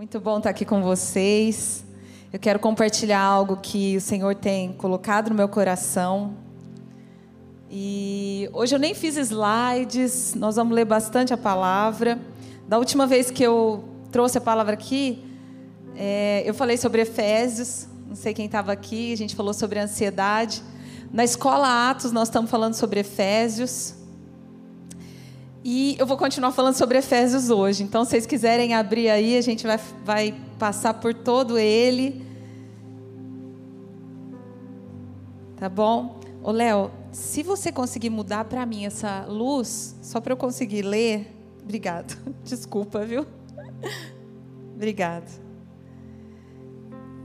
Muito bom estar aqui com vocês. Eu quero compartilhar algo que o Senhor tem colocado no meu coração. E hoje eu nem fiz slides, nós vamos ler bastante a palavra. Da última vez que eu trouxe a palavra aqui, é, eu falei sobre Efésios, não sei quem estava aqui, a gente falou sobre ansiedade. Na escola Atos, nós estamos falando sobre Efésios. E eu vou continuar falando sobre Efésios hoje. Então, se vocês quiserem abrir aí, a gente vai, vai passar por todo ele. Tá bom? Ô, Léo, se você conseguir mudar para mim essa luz, só para eu conseguir ler. Obrigado. Desculpa, viu? Obrigado.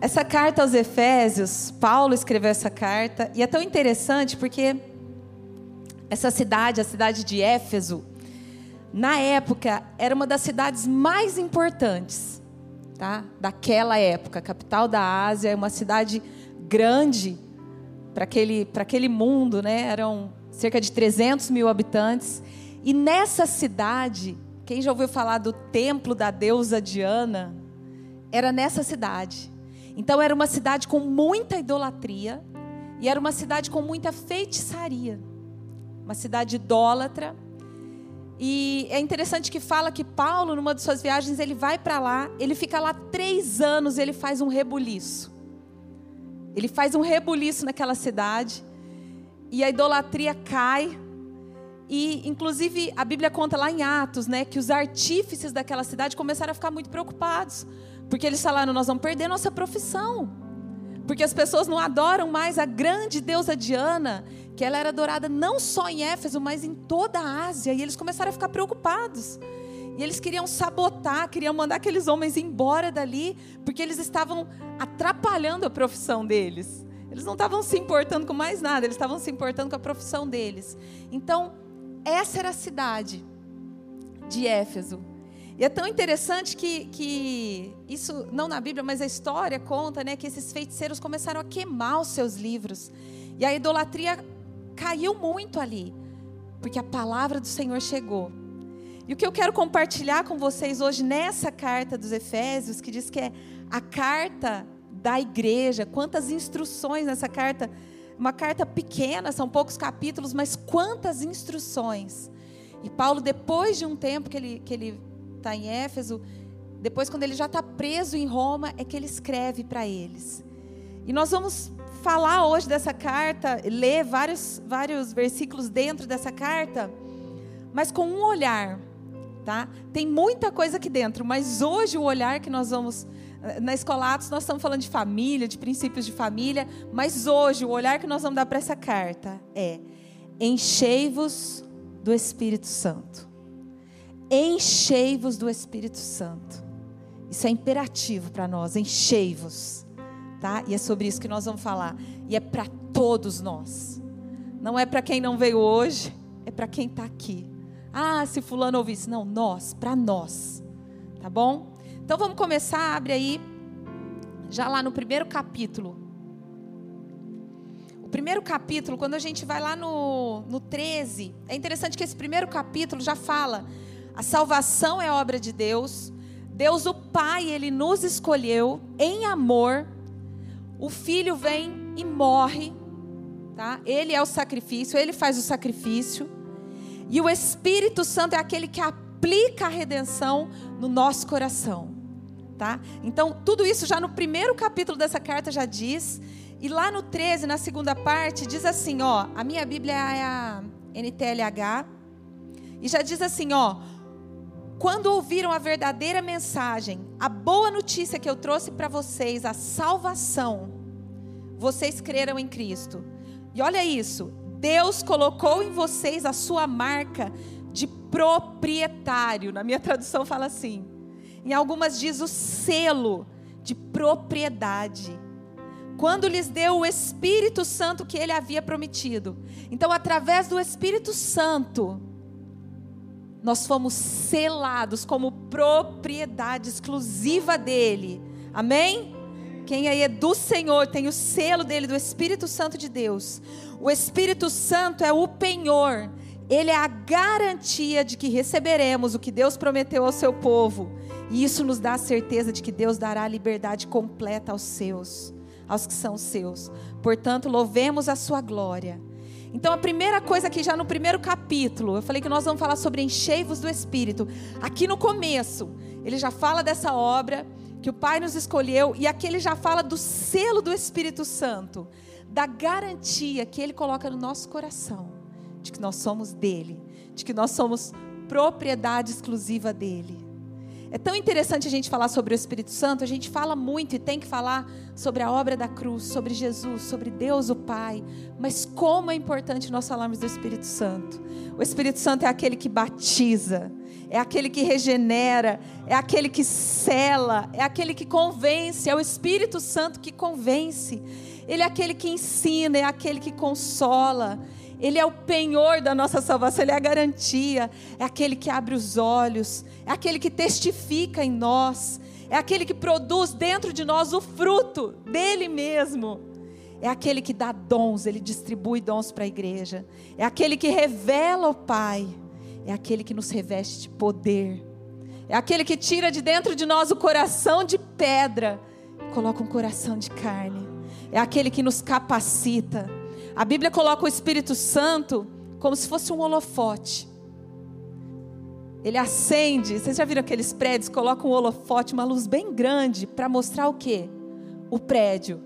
Essa carta aos Efésios, Paulo escreveu essa carta, e é tão interessante porque essa cidade, a cidade de Éfeso, na época, era uma das cidades mais importantes tá? daquela época. Capital da Ásia, é uma cidade grande para aquele, aquele mundo, né? eram cerca de 300 mil habitantes. E nessa cidade, quem já ouviu falar do templo da deusa Diana, era nessa cidade. Então era uma cidade com muita idolatria e era uma cidade com muita feitiçaria. Uma cidade idólatra e é interessante que fala que Paulo, numa de suas viagens, ele vai para lá, ele fica lá três anos, ele faz um rebuliço. Ele faz um rebuliço naquela cidade, e a idolatria cai. E, inclusive, a Bíblia conta lá em Atos, né, que os artífices daquela cidade começaram a ficar muito preocupados, porque eles falaram: nós vamos perder nossa profissão. Porque as pessoas não adoram mais a grande deusa Diana, que ela era adorada não só em Éfeso, mas em toda a Ásia. E eles começaram a ficar preocupados. E eles queriam sabotar, queriam mandar aqueles homens embora dali, porque eles estavam atrapalhando a profissão deles. Eles não estavam se importando com mais nada, eles estavam se importando com a profissão deles. Então, essa era a cidade de Éfeso. E é tão interessante que, que isso, não na Bíblia, mas a história conta né, que esses feiticeiros começaram a queimar os seus livros. E a idolatria caiu muito ali, porque a palavra do Senhor chegou. E o que eu quero compartilhar com vocês hoje nessa carta dos Efésios, que diz que é a carta da igreja, quantas instruções nessa carta, uma carta pequena, são poucos capítulos, mas quantas instruções. E Paulo, depois de um tempo que ele, que ele está em Éfeso, depois, quando ele já está preso em Roma, é que ele escreve para eles. E nós vamos falar hoje dessa carta, ler vários, vários versículos dentro dessa carta, mas com um olhar, tá? Tem muita coisa aqui dentro, mas hoje o olhar que nós vamos. Na Escola Atos, nós estamos falando de família, de princípios de família, mas hoje o olhar que nós vamos dar para essa carta é: enchei-vos do Espírito Santo. Enchei-vos do Espírito Santo. Isso é imperativo para nós, enchei-vos. Tá? E é sobre isso que nós vamos falar. E é para todos nós. Não é para quem não veio hoje, é para quem está aqui. Ah, se fulano ouvisse. Não, nós, para nós. Tá bom? Então vamos começar, abre aí, já lá no primeiro capítulo. O primeiro capítulo, quando a gente vai lá no, no 13, é interessante que esse primeiro capítulo já fala a salvação é obra de Deus. Deus, o Pai, Ele nos escolheu em amor. O Filho vem e morre. Tá? Ele é o sacrifício, Ele faz o sacrifício. E o Espírito Santo é aquele que aplica a redenção no nosso coração. Tá? Então, tudo isso já no primeiro capítulo dessa carta já diz. E lá no 13, na segunda parte, diz assim, ó, a minha Bíblia é a NTLH, e já diz assim, ó, quando ouviram a verdadeira mensagem, a boa notícia que eu trouxe para vocês, a salvação, vocês creram em Cristo. E olha isso, Deus colocou em vocês a sua marca de proprietário. Na minha tradução fala assim. Em algumas diz o selo de propriedade. Quando lhes deu o Espírito Santo que ele havia prometido. Então, através do Espírito Santo, nós fomos selados como propriedade exclusiva dele. Amém? Quem aí é do Senhor tem o selo dele, do Espírito Santo de Deus. O Espírito Santo é o penhor, ele é a garantia de que receberemos o que Deus prometeu ao seu povo. E isso nos dá a certeza de que Deus dará liberdade completa aos seus, aos que são seus. Portanto, louvemos a sua glória. Então, a primeira coisa aqui, já no primeiro capítulo, eu falei que nós vamos falar sobre enchei-vos do Espírito. Aqui no começo, ele já fala dessa obra que o Pai nos escolheu, e aqui ele já fala do selo do Espírito Santo, da garantia que ele coloca no nosso coração, de que nós somos dele, de que nós somos propriedade exclusiva dele. É tão interessante a gente falar sobre o Espírito Santo, a gente fala muito e tem que falar sobre a obra da cruz, sobre Jesus, sobre Deus o Pai, mas como é importante nós falarmos do Espírito Santo. O Espírito Santo é aquele que batiza, é aquele que regenera, é aquele que cela, é aquele que convence, é o Espírito Santo que convence. Ele é aquele que ensina, é aquele que consola, ele é o penhor da nossa salvação, Ele é a garantia, é aquele que abre os olhos, é aquele que testifica em nós, é aquele que produz dentro de nós o fruto dele mesmo. É aquele que dá dons, ele distribui dons para a igreja. É aquele que revela o Pai. É aquele que nos reveste de poder. É aquele que tira de dentro de nós o coração de pedra, coloca um coração de carne. É aquele que nos capacita a Bíblia coloca o Espírito Santo como se fosse um holofote. Ele acende. Vocês já viram aqueles prédios? Colocam um holofote, uma luz bem grande, para mostrar o quê? O prédio.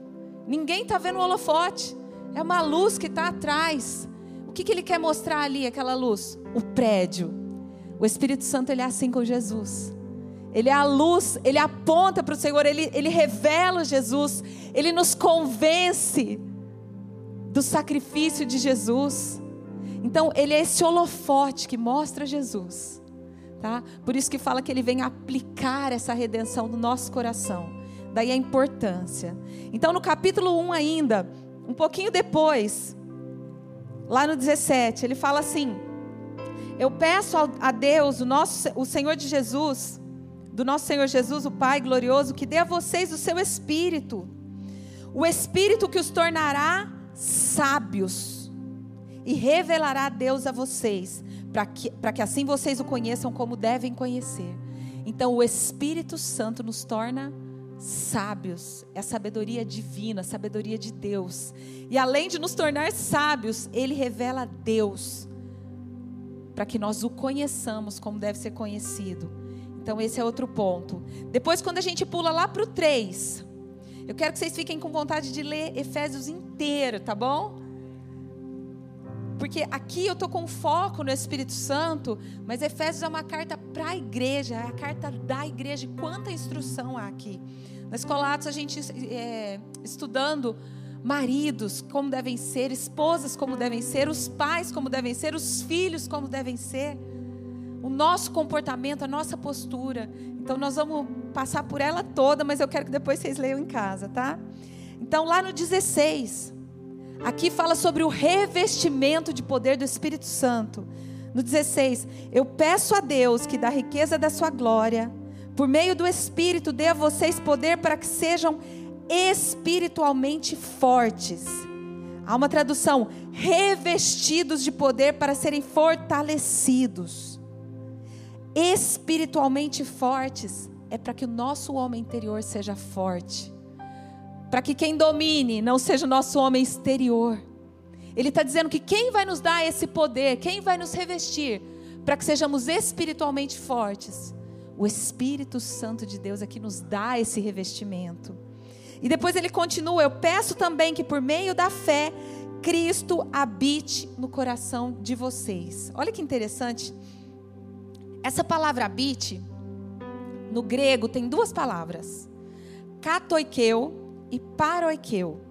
Ninguém está vendo o holofote. É uma luz que está atrás. O que, que ele quer mostrar ali, aquela luz? O prédio. O Espírito Santo ele é assim com Jesus. Ele é a luz, ele aponta para o Senhor, ele, ele revela Jesus, ele nos convence do sacrifício de Jesus. Então, ele é esse holofote que mostra Jesus. Tá? Por isso que fala que ele vem aplicar essa redenção no nosso coração. Daí a importância. Então, no capítulo 1 ainda, um pouquinho depois, lá no 17, ele fala assim: Eu peço a Deus, o nosso o Senhor de Jesus, do nosso Senhor Jesus, o Pai glorioso, que dê a vocês o seu espírito. O espírito que os tornará sábios e revelará Deus a vocês, para que, que assim vocês o conheçam como devem conhecer. Então, o Espírito Santo nos torna sábios, é a sabedoria divina, a sabedoria de Deus. E além de nos tornar sábios, ele revela Deus, para que nós o conheçamos como deve ser conhecido. Então, esse é outro ponto. Depois, quando a gente pula lá para o 3, eu quero que vocês fiquem com vontade de ler Efésios inteiro, tá bom? Porque aqui eu estou com foco no Espírito Santo, mas Efésios é uma carta para a igreja, é a carta da igreja. Quanta instrução há aqui. Na Escola Atos, a gente é, estudando maridos como devem ser, esposas como devem ser, os pais como devem ser, os filhos como devem ser, o nosso comportamento, a nossa postura. Então nós vamos passar por ela toda, mas eu quero que depois vocês leiam em casa, tá? Então lá no 16, aqui fala sobre o revestimento de poder do Espírito Santo. No 16, eu peço a Deus que da riqueza da sua glória, por meio do Espírito, dê a vocês poder para que sejam espiritualmente fortes. Há uma tradução: revestidos de poder para serem fortalecidos espiritualmente fortes, é para que o nosso homem interior seja forte. Para que quem domine não seja o nosso homem exterior. Ele está dizendo que quem vai nos dar esse poder, quem vai nos revestir, para que sejamos espiritualmente fortes? O Espírito Santo de Deus é que nos dá esse revestimento. E depois ele continua: Eu peço também que por meio da fé, Cristo habite no coração de vocês. Olha que interessante. Essa palavra habite, no grego, tem duas palavras: katoikeu e paroikeu.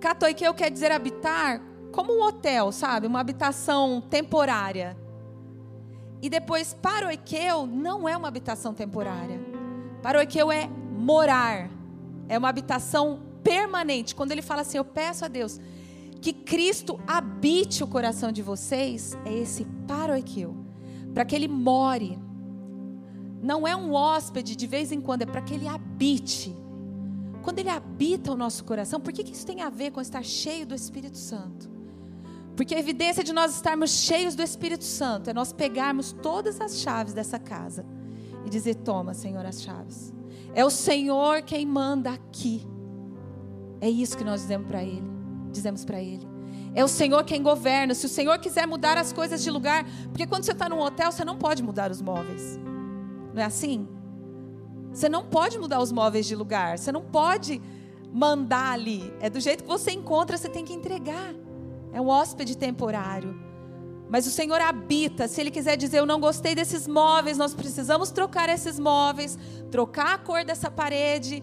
Katoikeu quer dizer habitar como um hotel, sabe? Uma habitação temporária. E depois, paroikeu não é uma habitação temporária. Paroikeu é morar. É uma habitação permanente. Quando ele fala assim, eu peço a Deus que Cristo habite o coração de vocês, é esse paroikeu para que ele more. Não é um hóspede de vez em quando, é para que ele habite. Quando ele habita o nosso coração, por que, que isso tem a ver com estar cheio do Espírito Santo? Porque a evidência de nós estarmos cheios do Espírito Santo é nós pegarmos todas as chaves dessa casa e dizer: Toma, Senhor, as chaves. É o Senhor quem manda aqui. É isso que nós dizemos para Ele. Dizemos para Ele. É o Senhor quem governa. Se o Senhor quiser mudar as coisas de lugar, porque quando você está num hotel, você não pode mudar os móveis. Não é assim? Você não pode mudar os móveis de lugar. Você não pode mandar ali. É do jeito que você encontra, você tem que entregar. É um hóspede temporário. Mas o Senhor habita. Se Ele quiser dizer, eu não gostei desses móveis, nós precisamos trocar esses móveis, trocar a cor dessa parede.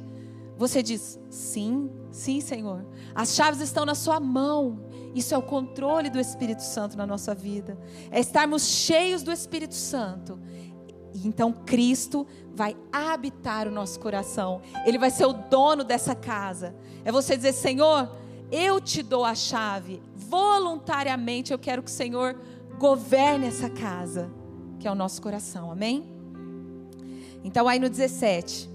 Você diz, sim, sim, Senhor. As chaves estão na Sua mão. Isso é o controle do Espírito Santo na nossa vida. É estarmos cheios do Espírito Santo. E então Cristo vai habitar o nosso coração. Ele vai ser o dono dessa casa. É você dizer, Senhor, eu te dou a chave. Voluntariamente eu quero que o Senhor governe essa casa, que é o nosso coração, amém? Então, aí no 17,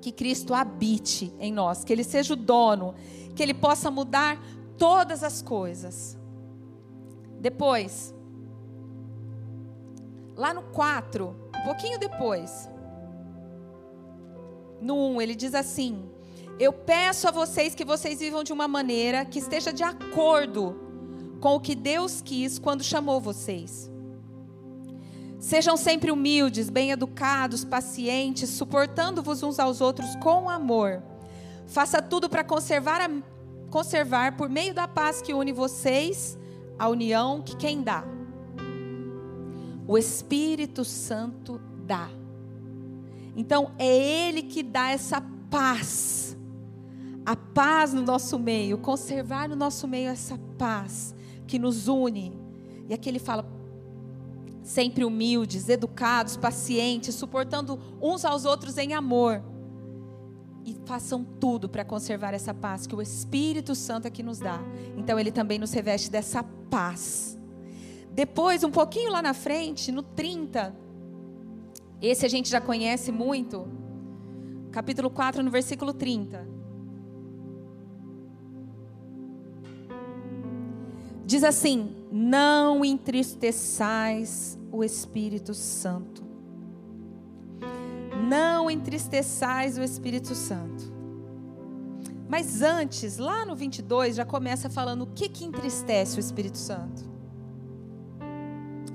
que Cristo habite em nós, que Ele seja o dono, que Ele possa mudar todas as coisas. Depois, lá no 4, um pouquinho depois, no 1, ele diz assim: Eu peço a vocês que vocês vivam de uma maneira que esteja de acordo com o que Deus quis quando chamou vocês. Sejam sempre humildes, bem-educados, pacientes, suportando-vos uns aos outros com amor. Faça tudo para conservar, a, conservar por meio da paz que une vocês, a união que quem dá? O Espírito Santo dá. Então é Ele que dá essa paz, a paz no nosso meio, conservar no nosso meio essa paz que nos une. E aqui ele fala: sempre humildes, educados, pacientes, suportando uns aos outros em amor. E façam tudo para conservar essa paz que o Espírito Santo aqui nos dá. Então ele também nos reveste dessa paz. Depois, um pouquinho lá na frente, no 30, esse a gente já conhece muito. Capítulo 4, no versículo 30. Diz assim: Não entristeçais o Espírito Santo. Não entristeçais o Espírito Santo. Mas antes, lá no 22, já começa falando o que, que entristece o Espírito Santo.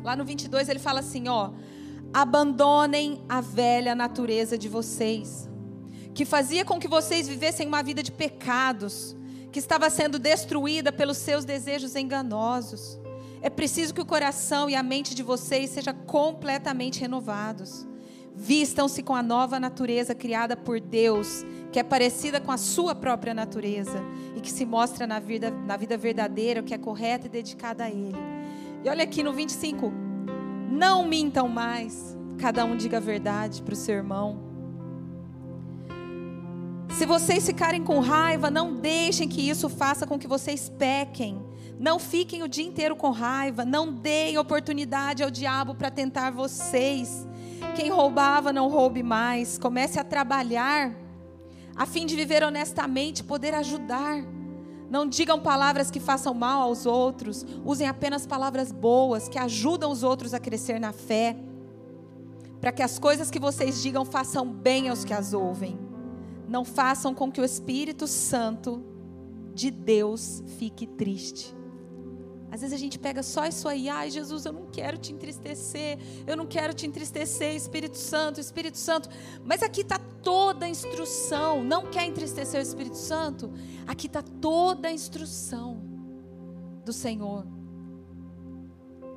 Lá no 22 ele fala assim: ó, abandonem a velha natureza de vocês, que fazia com que vocês vivessem uma vida de pecados que estava sendo destruída pelos seus desejos enganosos. É preciso que o coração e a mente de vocês sejam completamente renovados. Vistam-se com a nova natureza criada por Deus, que é parecida com a sua própria natureza e que se mostra na vida, na vida verdadeira, que é correta e dedicada a Ele. E olha aqui no 25: não mintam mais, cada um diga a verdade para o seu irmão se vocês ficarem com raiva, não deixem que isso faça com que vocês pequem. Não fiquem o dia inteiro com raiva. Não deem oportunidade ao diabo para tentar vocês. Quem roubava, não roube mais. Comece a trabalhar a fim de viver honestamente, poder ajudar. Não digam palavras que façam mal aos outros. Usem apenas palavras boas que ajudam os outros a crescer na fé. Para que as coisas que vocês digam façam bem aos que as ouvem não façam com que o Espírito Santo de Deus fique triste. Às vezes a gente pega só isso aí, ai Jesus, eu não quero te entristecer, eu não quero te entristecer, Espírito Santo, Espírito Santo. Mas aqui está toda a instrução. Não quer entristecer o Espírito Santo? Aqui está toda a instrução do Senhor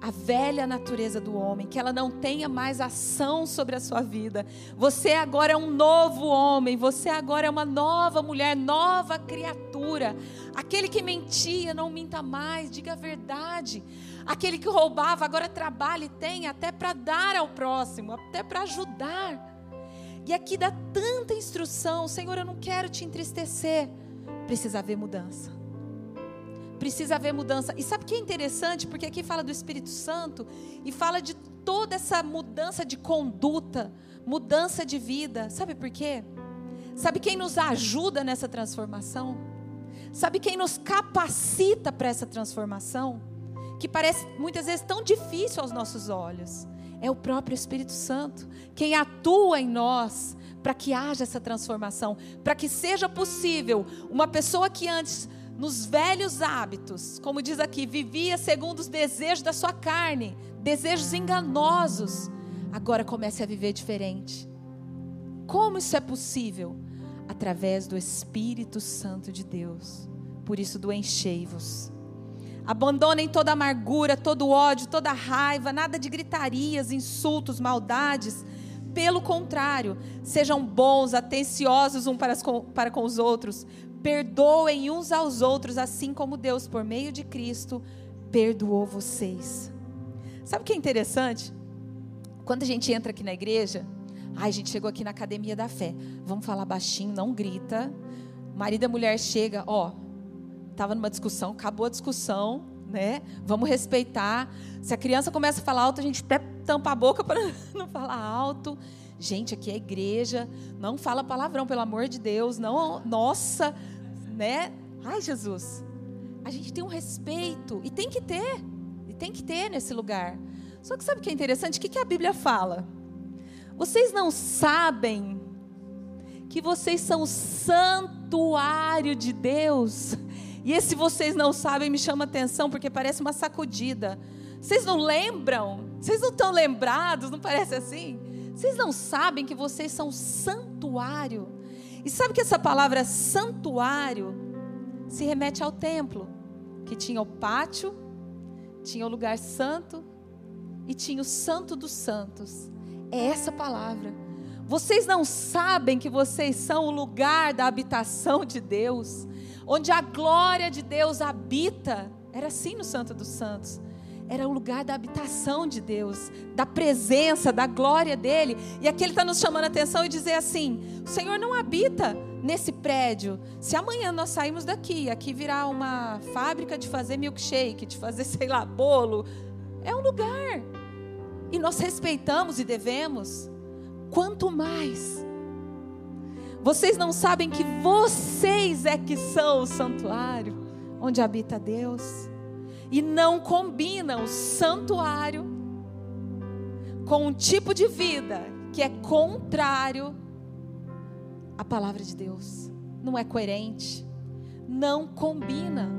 a velha natureza do homem, que ela não tenha mais ação sobre a sua vida. Você agora é um novo homem, você agora é uma nova mulher, nova criatura. Aquele que mentia, não minta mais, diga a verdade. Aquele que roubava, agora trabalha e tem até para dar ao próximo, até para ajudar. E aqui dá tanta instrução, Senhor, eu não quero te entristecer. Precisa haver mudança. Precisa haver mudança. E sabe o que é interessante? Porque aqui fala do Espírito Santo e fala de toda essa mudança de conduta, mudança de vida. Sabe por quê? Sabe quem nos ajuda nessa transformação? Sabe quem nos capacita para essa transformação? Que parece muitas vezes tão difícil aos nossos olhos. É o próprio Espírito Santo quem atua em nós para que haja essa transformação, para que seja possível uma pessoa que antes nos velhos hábitos, como diz aqui, vivia segundo os desejos da sua carne, desejos enganosos, agora comece a viver diferente. Como isso é possível? Através do Espírito Santo de Deus. Por isso, do enchei-vos. Abandonem toda amargura, todo ódio, toda raiva, nada de gritarias, insultos, maldades. Pelo contrário, sejam bons, atenciosos uns para, para com os outros, Perdoem uns aos outros, assim como Deus, por meio de Cristo, perdoou vocês. Sabe o que é interessante? Quando a gente entra aqui na igreja, ai, a gente chegou aqui na academia da fé. Vamos falar baixinho, não grita. marido e mulher chega, ó, tava numa discussão, acabou a discussão, né? Vamos respeitar. Se a criança começa a falar alto, a gente tampa a boca para não falar alto. Gente, aqui é igreja, não fala palavrão, pelo amor de Deus, não, nossa, né? Ai, Jesus. A gente tem um respeito e tem que ter, e tem que ter nesse lugar. Só que sabe o que é interessante? O que, que a Bíblia fala? Vocês não sabem que vocês são o santuário de Deus. E esse vocês não sabem me chama atenção porque parece uma sacudida. Vocês não lembram? Vocês não estão lembrados? Não parece assim? Vocês não sabem que vocês são santuário? E sabe que essa palavra santuário se remete ao templo, que tinha o pátio, tinha o lugar santo e tinha o santo dos santos. É essa palavra. Vocês não sabem que vocês são o lugar da habitação de Deus, onde a glória de Deus habita. Era assim no Santo dos Santos era o lugar da habitação de Deus, da presença, da glória dele. E aqui ele está nos chamando a atenção e dizer assim: o Senhor não habita nesse prédio. Se amanhã nós saímos daqui, aqui virar uma fábrica de fazer milkshake, de fazer, sei lá, bolo, é um lugar. E nós respeitamos e devemos. Quanto mais. Vocês não sabem que vocês é que são o santuário onde habita Deus e não combina o santuário com um tipo de vida que é contrário à palavra de Deus. Não é coerente, não combina.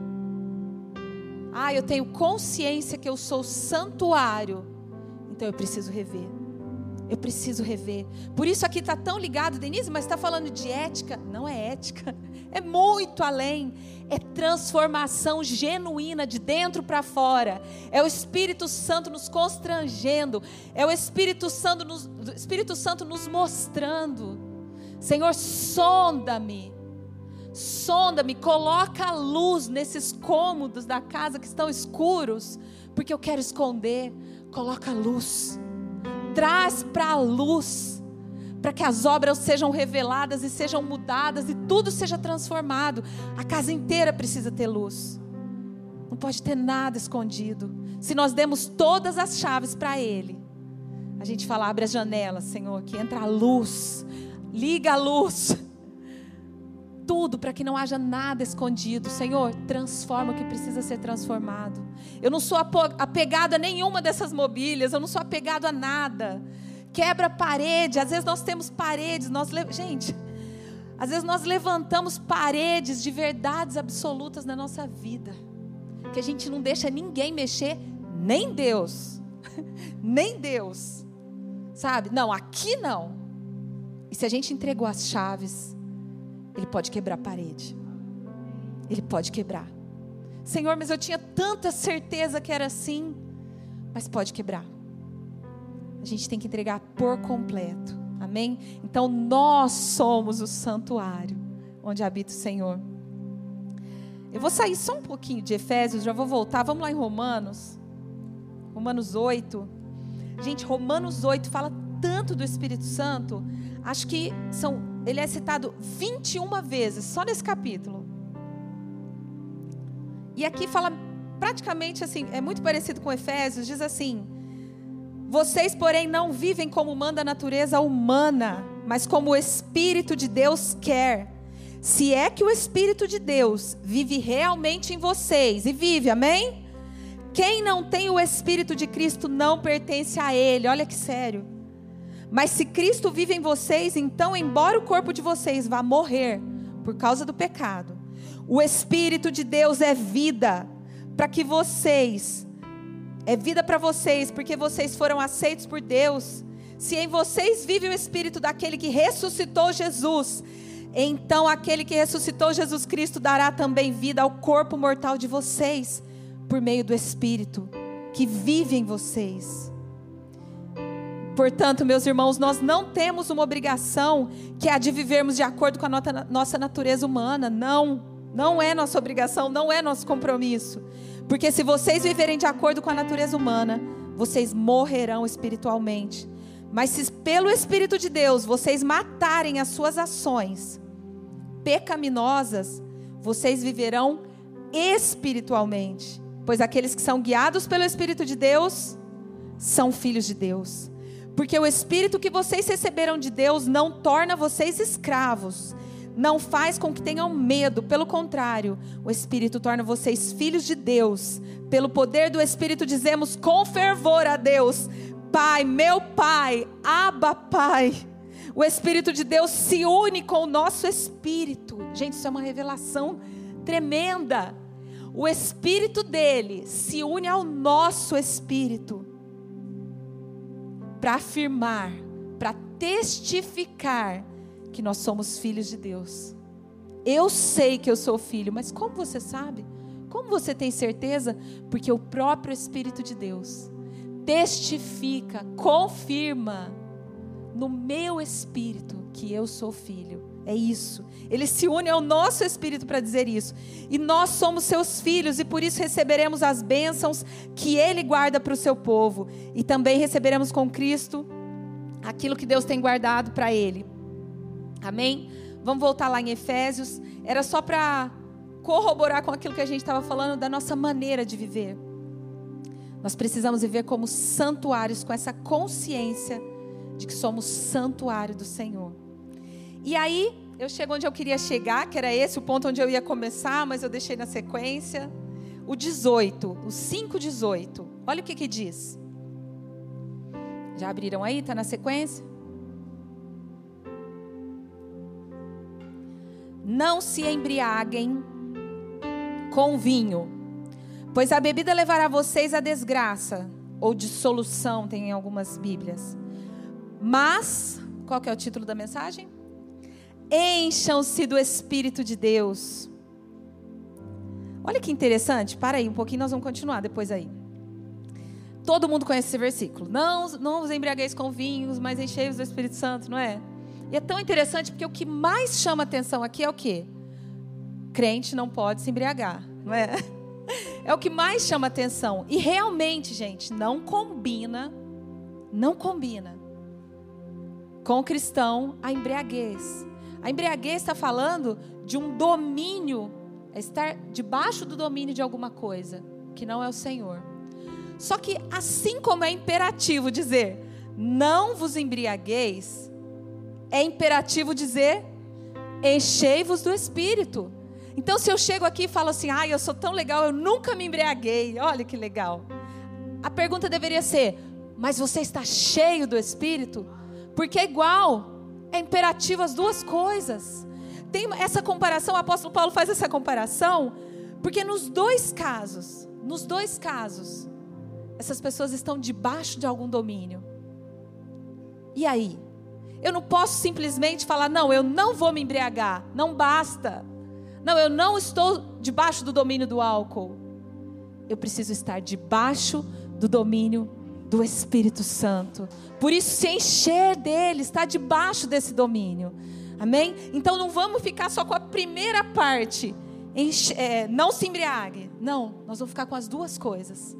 Ah, eu tenho consciência que eu sou santuário, então eu preciso rever. Eu preciso rever. Por isso aqui está tão ligado, Denise, mas está falando de ética? Não é ética. É muito além. É transformação genuína de dentro para fora. É o Espírito Santo nos constrangendo. É o Espírito Santo nos, Espírito Santo nos mostrando. Senhor, sonda-me. Sonda-me, coloca a luz nesses cômodos da casa que estão escuros, porque eu quero esconder. Coloca a luz traz para a luz, para que as obras sejam reveladas e sejam mudadas e tudo seja transformado. A casa inteira precisa ter luz. Não pode ter nada escondido. Se nós demos todas as chaves para Ele, a gente fala: abre as janelas, Senhor, que entra a luz, liga a luz tudo para que não haja nada escondido. Senhor, transforma o que precisa ser transformado. Eu não sou apegado a nenhuma dessas mobílias, eu não sou apegado a nada. Quebra parede, às vezes nós temos paredes, nós gente, às vezes nós levantamos paredes de verdades absolutas na nossa vida, que a gente não deixa ninguém mexer, nem Deus. nem Deus. Sabe? Não, aqui não. E se a gente entregou as chaves, ele pode quebrar a parede. Ele pode quebrar. Senhor, mas eu tinha tanta certeza que era assim. Mas pode quebrar. A gente tem que entregar por completo. Amém? Então nós somos o santuário onde habita o Senhor. Eu vou sair só um pouquinho de Efésios, já vou voltar. Vamos lá em Romanos. Romanos 8. Gente, Romanos 8 fala tanto do Espírito Santo. Acho que são ele é citado 21 vezes, só nesse capítulo. E aqui fala praticamente assim, é muito parecido com Efésios, diz assim: Vocês, porém, não vivem como manda a natureza humana, mas como o Espírito de Deus quer. Se é que o Espírito de Deus vive realmente em vocês, e vive, amém? Quem não tem o Espírito de Cristo não pertence a Ele. Olha que sério. Mas se Cristo vive em vocês, então, embora o corpo de vocês vá morrer por causa do pecado, o Espírito de Deus é vida para que vocês, é vida para vocês, porque vocês foram aceitos por Deus. Se em vocês vive o Espírito daquele que ressuscitou Jesus, então aquele que ressuscitou Jesus Cristo dará também vida ao corpo mortal de vocês, por meio do Espírito que vive em vocês. Portanto, meus irmãos, nós não temos uma obrigação que é a de vivermos de acordo com a nossa natureza humana. Não, não é nossa obrigação, não é nosso compromisso. Porque se vocês viverem de acordo com a natureza humana, vocês morrerão espiritualmente. Mas se pelo Espírito de Deus vocês matarem as suas ações pecaminosas, vocês viverão espiritualmente. Pois aqueles que são guiados pelo Espírito de Deus são filhos de Deus. Porque o Espírito que vocês receberam de Deus não torna vocês escravos, não faz com que tenham medo, pelo contrário, o Espírito torna vocês filhos de Deus. Pelo poder do Espírito dizemos com fervor a Deus: Pai, meu Pai, Abba Pai. O Espírito de Deus se une com o nosso espírito. Gente, isso é uma revelação tremenda. O Espírito dele se une ao nosso espírito para afirmar, para testificar que nós somos filhos de Deus. Eu sei que eu sou filho, mas como você sabe? Como você tem certeza? Porque o próprio Espírito de Deus testifica, confirma no meu espírito que eu sou filho. É isso. Ele se une ao nosso espírito para dizer isso. E nós somos seus filhos e por isso receberemos as bênçãos que ele guarda para o seu povo. E também receberemos com Cristo aquilo que Deus tem guardado para ele. Amém? Vamos voltar lá em Efésios. Era só para corroborar com aquilo que a gente estava falando da nossa maneira de viver. Nós precisamos viver como santuários com essa consciência de que somos santuário do Senhor. E aí, eu chego onde eu queria chegar, que era esse o ponto onde eu ia começar, mas eu deixei na sequência. O 18, o 5,18. Olha o que que diz. Já abriram aí? Está na sequência? Não se embriaguem com vinho, pois a bebida levará vocês à desgraça, ou dissolução, tem em algumas Bíblias. Mas, qual que é o título da mensagem? Encham-se do Espírito de Deus. Olha que interessante. Para aí um pouquinho, nós vamos continuar depois aí. Todo mundo conhece esse versículo. Não, não vos embriagueis com vinhos, mas enchei-vos do Espírito Santo, não é? E é tão interessante porque o que mais chama atenção aqui é o quê? Crente não pode se embriagar, não é? É o que mais chama atenção. E realmente, gente, não combina, não combina com o cristão a embriaguez. A embriaguez está falando de um domínio, é estar debaixo do domínio de alguma coisa, que não é o Senhor. Só que, assim como é imperativo dizer, não vos embriagueis, é imperativo dizer, enchei-vos do Espírito. Então, se eu chego aqui e falo assim, ah, eu sou tão legal, eu nunca me embriaguei, olha que legal. A pergunta deveria ser, mas você está cheio do Espírito? Porque é igual, é imperativo as duas coisas. Tem essa comparação, o apóstolo Paulo faz essa comparação, porque nos dois casos, nos dois casos, essas pessoas estão debaixo de algum domínio. E aí? Eu não posso simplesmente falar, não, eu não vou me embriagar. Não basta. Não, eu não estou debaixo do domínio do álcool. Eu preciso estar debaixo do domínio do Espírito Santo. Por isso, se encher dele, está debaixo desse domínio. Amém? Então não vamos ficar só com a primeira parte. Enche, é, não se embriague. Não, nós vamos ficar com as duas coisas.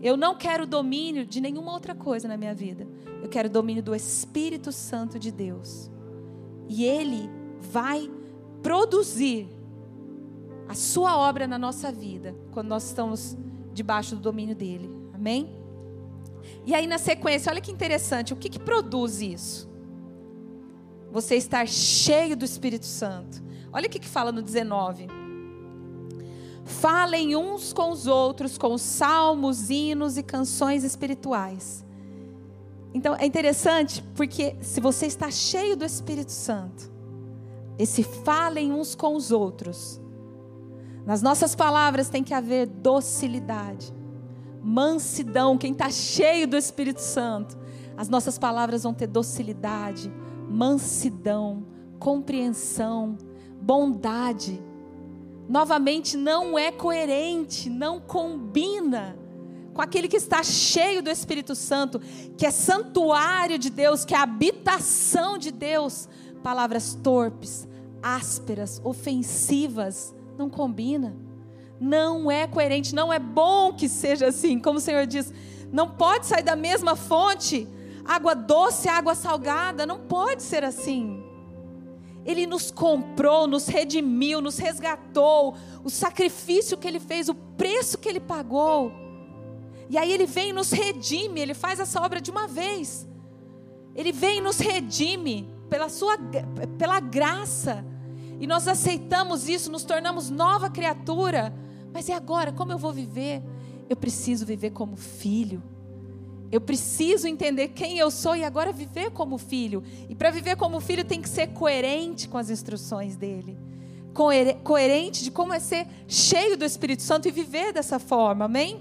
Eu não quero domínio de nenhuma outra coisa na minha vida. Eu quero domínio do Espírito Santo de Deus. E Ele vai produzir a Sua obra na nossa vida quando nós estamos debaixo do domínio dele. Amém? E aí, na sequência, olha que interessante: o que, que produz isso? Você estar cheio do Espírito Santo. Olha o que, que fala no 19. Falem uns com os outros com salmos, hinos e canções espirituais. Então é interessante porque se você está cheio do Espírito Santo, esse falem uns com os outros. Nas nossas palavras tem que haver docilidade, mansidão. Quem está cheio do Espírito Santo, as nossas palavras vão ter docilidade, mansidão, compreensão, bondade novamente não é coerente, não combina com aquele que está cheio do Espírito Santo, que é santuário de Deus, que é habitação de Deus. Palavras torpes, ásperas, ofensivas, não combina. Não é coerente, não é bom que seja assim. Como o Senhor diz, não pode sair da mesma fonte água doce, água salgada, não pode ser assim. Ele nos comprou, nos redimiu, nos resgatou. O sacrifício que ele fez, o preço que ele pagou. E aí ele vem e nos redime, ele faz essa obra de uma vez. Ele vem e nos redime pela sua pela graça. E nós aceitamos isso, nos tornamos nova criatura. Mas e agora, como eu vou viver? Eu preciso viver como filho. Eu preciso entender quem eu sou e agora viver como filho. E para viver como filho tem que ser coerente com as instruções dele. Coerente de como é ser cheio do Espírito Santo e viver dessa forma, amém?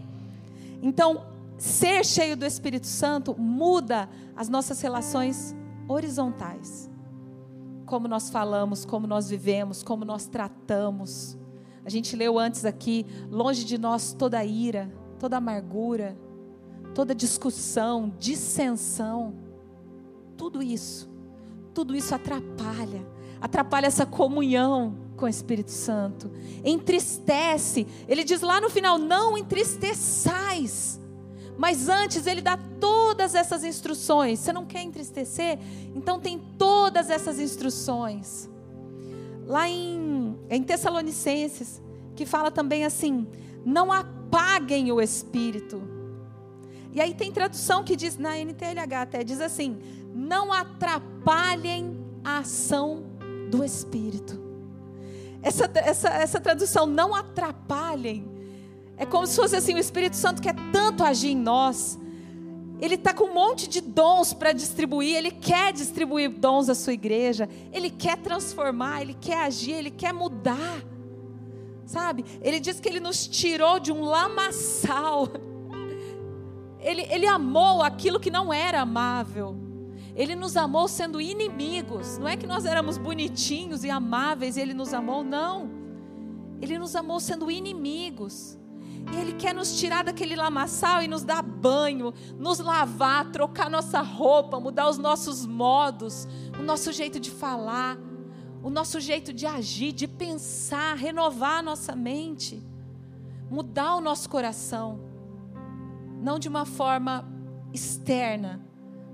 Então, ser cheio do Espírito Santo muda as nossas relações horizontais. Como nós falamos, como nós vivemos, como nós tratamos. A gente leu antes aqui: longe de nós toda ira, toda amargura toda discussão, dissensão, tudo isso, tudo isso atrapalha, atrapalha essa comunhão com o Espírito Santo, entristece. Ele diz lá no final: não entristeçais. Mas antes ele dá todas essas instruções. Você não quer entristecer? Então tem todas essas instruções. Lá em, em Tessalonicenses, que fala também assim: não apaguem o espírito. E aí tem tradução que diz, na NTLH até, diz assim: não atrapalhem a ação do Espírito. Essa, essa, essa tradução, não atrapalhem, é como se fosse assim: o Espírito Santo quer tanto agir em nós, ele está com um monte de dons para distribuir, ele quer distribuir dons à sua igreja, ele quer transformar, ele quer agir, ele quer mudar. Sabe? Ele diz que ele nos tirou de um lamaçal ele, ele amou aquilo que não era amável. Ele nos amou sendo inimigos. Não é que nós éramos bonitinhos e amáveis e Ele nos amou, não. Ele nos amou sendo inimigos. E Ele quer nos tirar daquele lamaçal e nos dar banho, nos lavar, trocar nossa roupa, mudar os nossos modos, o nosso jeito de falar, o nosso jeito de agir, de pensar, renovar a nossa mente, mudar o nosso coração não de uma forma externa,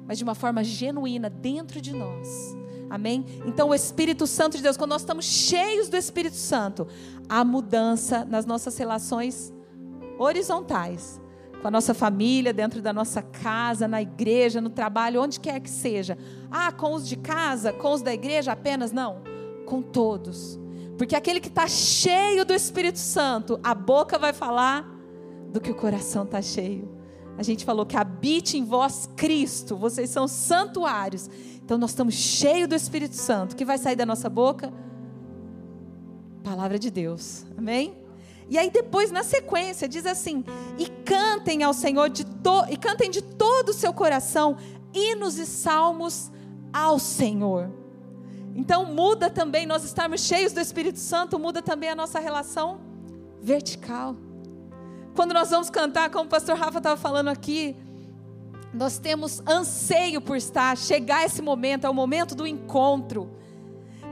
mas de uma forma genuína dentro de nós. Amém? Então, o Espírito Santo de Deus, quando nós estamos cheios do Espírito Santo, há mudança nas nossas relações horizontais, com a nossa família, dentro da nossa casa, na igreja, no trabalho, onde quer que seja. Ah, com os de casa, com os da igreja apenas? Não, com todos. Porque aquele que está cheio do Espírito Santo, a boca vai falar do que o coração está cheio. A gente falou que habite em vós Cristo, vocês são santuários. Então nós estamos cheios do Espírito Santo. O que vai sair da nossa boca? Palavra de Deus. Amém? E aí depois na sequência diz assim: "E cantem ao Senhor de to e cantem de todo o seu coração hinos e salmos ao Senhor". Então muda também nós estarmos cheios do Espírito Santo, muda também a nossa relação vertical. Quando nós vamos cantar, como o pastor Rafa estava falando aqui, nós temos anseio por estar, chegar esse momento, é o momento do encontro.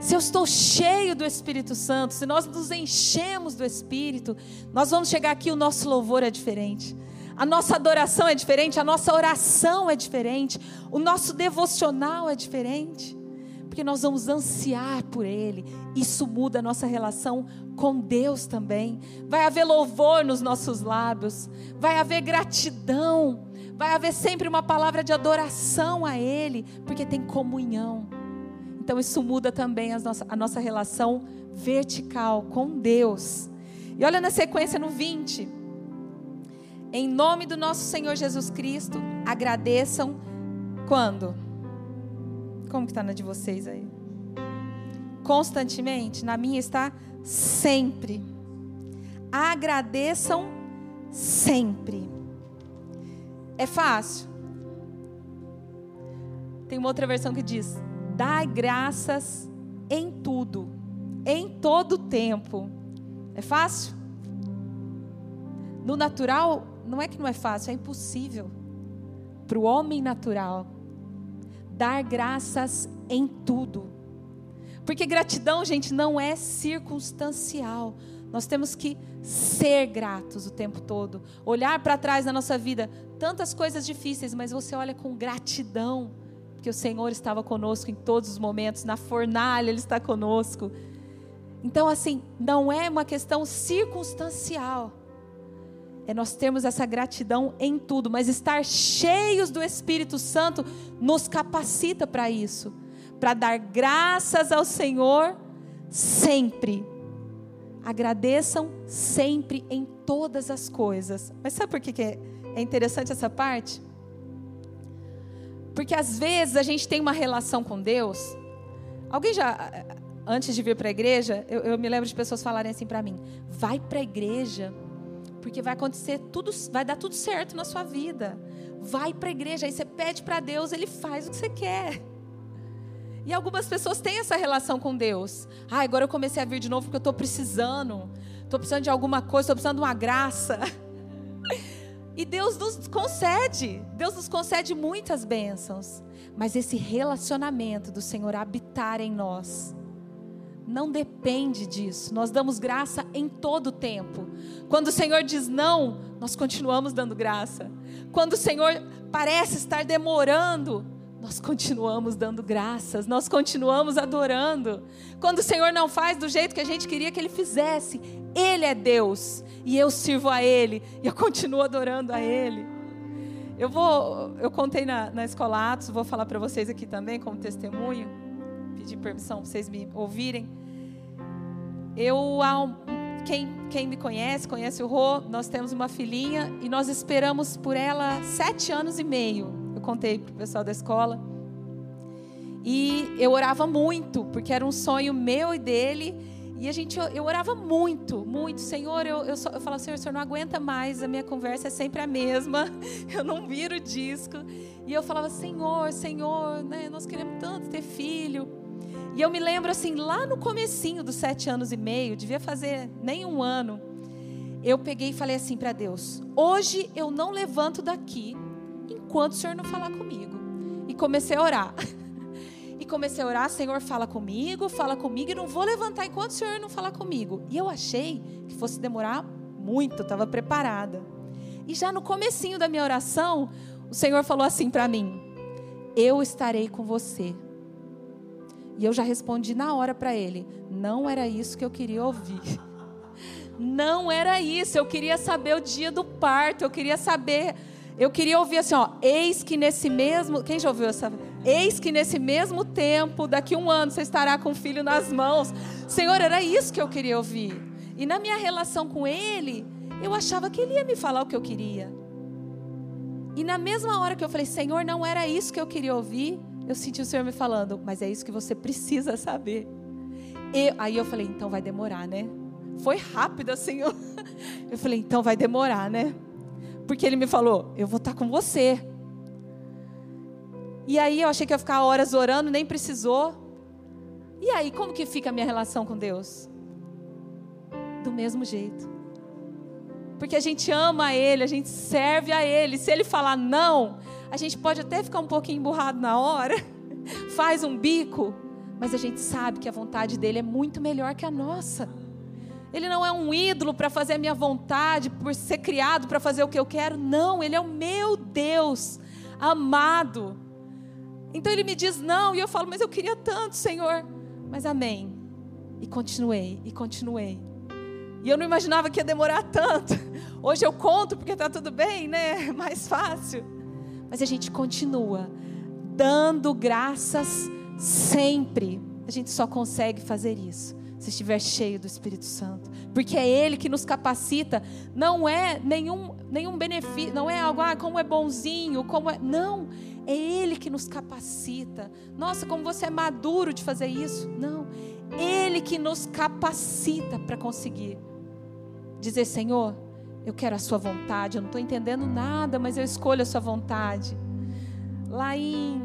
Se eu estou cheio do Espírito Santo, se nós nos enchemos do Espírito, nós vamos chegar aqui, o nosso louvor é diferente. A nossa adoração é diferente, a nossa oração é diferente, o nosso devocional é diferente porque nós vamos ansiar por Ele. Isso muda a nossa relação com Deus também. Vai haver louvor nos nossos lábios, vai haver gratidão, vai haver sempre uma palavra de adoração a Ele, porque tem comunhão. Então isso muda também a nossa, a nossa relação vertical com Deus. E olha na sequência no 20. Em nome do nosso Senhor Jesus Cristo, agradeçam quando? Como que está na de vocês aí? Constantemente, na minha está sempre. Agradeçam sempre. É fácil? Tem uma outra versão que diz: dai graças em tudo, em todo tempo. É fácil? No natural, não é que não é fácil, é impossível. Para o homem natural, dar graças em tudo. Porque gratidão, gente, não é circunstancial. Nós temos que ser gratos o tempo todo. Olhar para trás na nossa vida, tantas coisas difíceis, mas você olha com gratidão porque o Senhor estava conosco em todos os momentos, na fornalha Ele está conosco. Então, assim, não é uma questão circunstancial. É nós termos essa gratidão em tudo, mas estar cheios do Espírito Santo nos capacita para isso, para dar graças ao Senhor sempre. Agradeçam sempre em todas as coisas. Mas sabe por que é interessante essa parte? Porque às vezes a gente tem uma relação com Deus. Alguém já, antes de vir para a igreja, eu, eu, me lembro de pessoas falarem assim para mim: vai para a igreja, porque vai acontecer tudo, vai dar tudo certo na sua vida. Vai para a igreja, aí você pede para Deus, Ele faz o que você quer. E algumas pessoas têm essa relação com Deus. Ah, agora eu comecei a vir de novo porque eu estou precisando. Estou precisando de alguma coisa, estou precisando de uma graça. E Deus nos concede, Deus nos concede muitas bênçãos, mas esse relacionamento do Senhor habitar em nós não depende disso. Nós damos graça em todo o tempo. Quando o Senhor diz não, nós continuamos dando graça. Quando o Senhor parece estar demorando, nós continuamos dando graças, nós continuamos adorando. Quando o Senhor não faz do jeito que a gente queria que Ele fizesse, Ele é Deus e eu sirvo a Ele e eu continuo adorando a Ele. Eu vou, eu contei na, na escola Atos, vou falar para vocês aqui também como testemunho, pedir permissão para vocês me ouvirem. Eu, quem, quem me conhece, conhece o Rô, nós temos uma filhinha e nós esperamos por ela sete anos e meio contei para o pessoal da escola. E eu orava muito, porque era um sonho meu e dele. E a gente, eu, eu orava muito, muito. Senhor, eu, eu, só, eu falava, Senhor, o Senhor não aguenta mais, a minha conversa é sempre a mesma. Eu não viro o disco. E eu falava, Senhor, Senhor, né, nós queremos tanto ter filho. E eu me lembro assim, lá no comecinho dos sete anos e meio, devia fazer nem um ano, eu peguei e falei assim para Deus: hoje eu não levanto daqui enquanto o Senhor não falar comigo. E comecei a orar. E comecei a orar, Senhor, fala comigo, fala comigo, e não vou levantar enquanto o Senhor não falar comigo. E eu achei que fosse demorar muito, estava preparada. E já no comecinho da minha oração, o Senhor falou assim para mim: Eu estarei com você. E eu já respondi na hora para ele: Não era isso que eu queria ouvir. Não era isso. Eu queria saber o dia do parto. Eu queria saber eu queria ouvir assim, ó, eis que nesse mesmo, quem já ouviu essa? Eis que nesse mesmo tempo, daqui um ano, você estará com o filho nas mãos. Senhor, era isso que eu queria ouvir. E na minha relação com Ele, eu achava que Ele ia me falar o que eu queria. E na mesma hora que eu falei, Senhor, não era isso que eu queria ouvir, eu senti o Senhor me falando, mas é isso que você precisa saber. E, aí eu falei, então vai demorar, né? Foi rápido assim. Eu, falei, então vai demorar, né? porque ele me falou: Eu vou estar com você. E aí eu achei que ia ficar horas orando, nem precisou. E aí, como que fica a minha relação com Deus? Do mesmo jeito. Porque a gente ama Ele, a gente serve a Ele. Se Ele falar não, a gente pode até ficar um pouquinho emburrado na hora, faz um bico, mas a gente sabe que a vontade dele é muito melhor que a nossa. Ele não é um ídolo para fazer a minha vontade, por ser criado para fazer o que eu quero. Não, ele é o meu Deus amado. Então ele me diz não, e eu falo, mas eu queria tanto, Senhor. Mas amém. E continuei, e continuei. E eu não imaginava que ia demorar tanto. Hoje eu conto porque está tudo bem, né? É mais fácil. Mas a gente continua dando graças sempre. A gente só consegue fazer isso se estiver cheio do Espírito Santo, porque é Ele que nos capacita, não é nenhum, nenhum benefício, não é algo, ah, como é bonzinho, como é. Não, é Ele que nos capacita. Nossa, como você é maduro de fazer isso. Não, Ele que nos capacita para conseguir dizer: Senhor, eu quero a Sua vontade, eu não estou entendendo nada, mas eu escolho a Sua vontade. Lá em,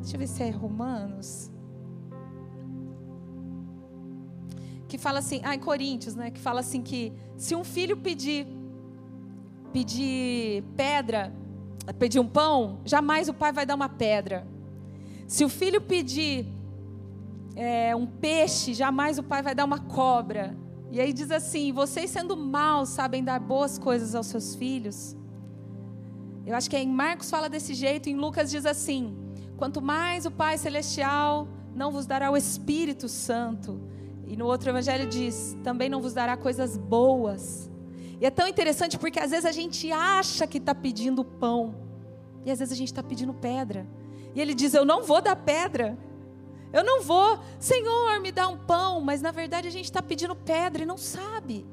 deixa eu ver se é Romanos. que fala assim, ah, em Coríntios, né, que fala assim que se um filho pedir pedir pedra, pedir um pão, jamais o pai vai dar uma pedra. Se o filho pedir é, um peixe, jamais o pai vai dar uma cobra. E aí diz assim: vocês sendo maus sabem dar boas coisas aos seus filhos. Eu acho que em Marcos fala desse jeito, em Lucas diz assim: quanto mais o Pai Celestial não vos dará o Espírito Santo, e no outro evangelho diz: também não vos dará coisas boas. E é tão interessante porque às vezes a gente acha que está pedindo pão, e às vezes a gente está pedindo pedra. E ele diz: Eu não vou dar pedra. Eu não vou, Senhor, me dá um pão. Mas na verdade a gente está pedindo pedra e não sabe.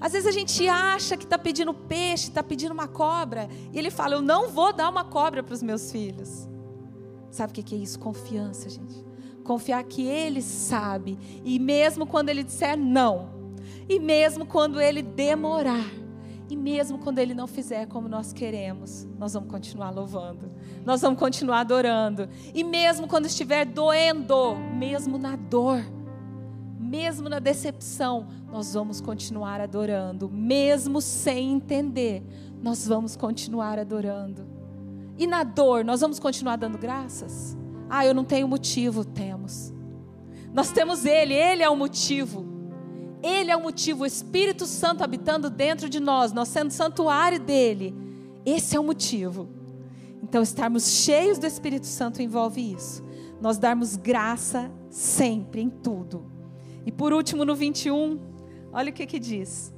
Às vezes a gente acha que está pedindo peixe, está pedindo uma cobra. E ele fala: Eu não vou dar uma cobra para os meus filhos. Sabe o que é isso? Confiança, gente. Confiar que Ele sabe. E mesmo quando Ele disser não, e mesmo quando Ele demorar, e mesmo quando Ele não fizer como nós queremos, nós vamos continuar louvando, nós vamos continuar adorando. E mesmo quando estiver doendo, mesmo na dor, mesmo na decepção, nós vamos continuar adorando, mesmo sem entender, nós vamos continuar adorando. E na dor, nós vamos continuar dando graças? Ah, eu não tenho motivo. Temos. Nós temos Ele, Ele é o motivo. Ele é o motivo, o Espírito Santo habitando dentro de nós, nós sendo santuário dele. Esse é o motivo. Então, estarmos cheios do Espírito Santo envolve isso. Nós darmos graça sempre, em tudo. E por último, no 21, olha o que que diz: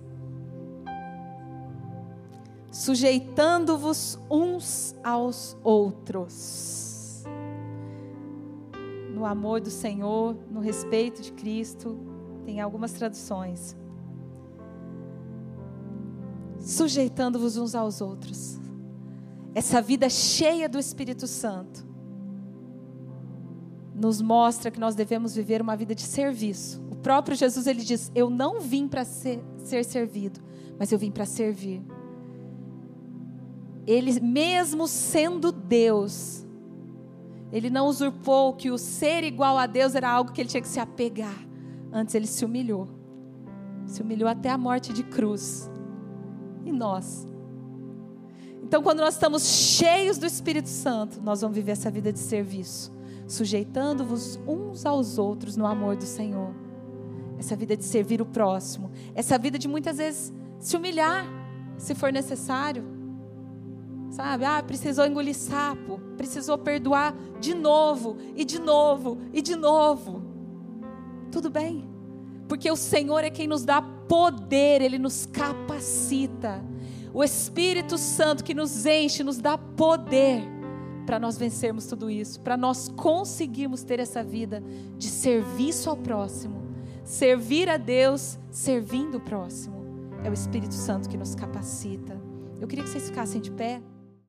sujeitando-vos uns aos outros no amor do Senhor, no respeito de Cristo. Tem algumas traduções. Sujeitando-vos uns aos outros. Essa vida cheia do Espírito Santo nos mostra que nós devemos viver uma vida de serviço. O próprio Jesus ele diz: Eu não vim para ser, ser servido, mas eu vim para servir. Ele, mesmo sendo Deus, ele não usurpou que o ser igual a Deus era algo que ele tinha que se apegar. Antes ele se humilhou. Se humilhou até a morte de cruz. E nós? Então, quando nós estamos cheios do Espírito Santo, nós vamos viver essa vida de serviço, sujeitando-vos uns aos outros no amor do Senhor. Essa vida de servir o próximo, essa vida de muitas vezes se humilhar, se for necessário. Sabe? Ah, precisou engolir sapo, precisou perdoar de novo, e de novo, e de novo. Tudo bem, porque o Senhor é quem nos dá poder, Ele nos capacita. O Espírito Santo que nos enche, nos dá poder para nós vencermos tudo isso, para nós conseguirmos ter essa vida de serviço ao próximo, servir a Deus servindo o próximo. É o Espírito Santo que nos capacita. Eu queria que vocês ficassem de pé.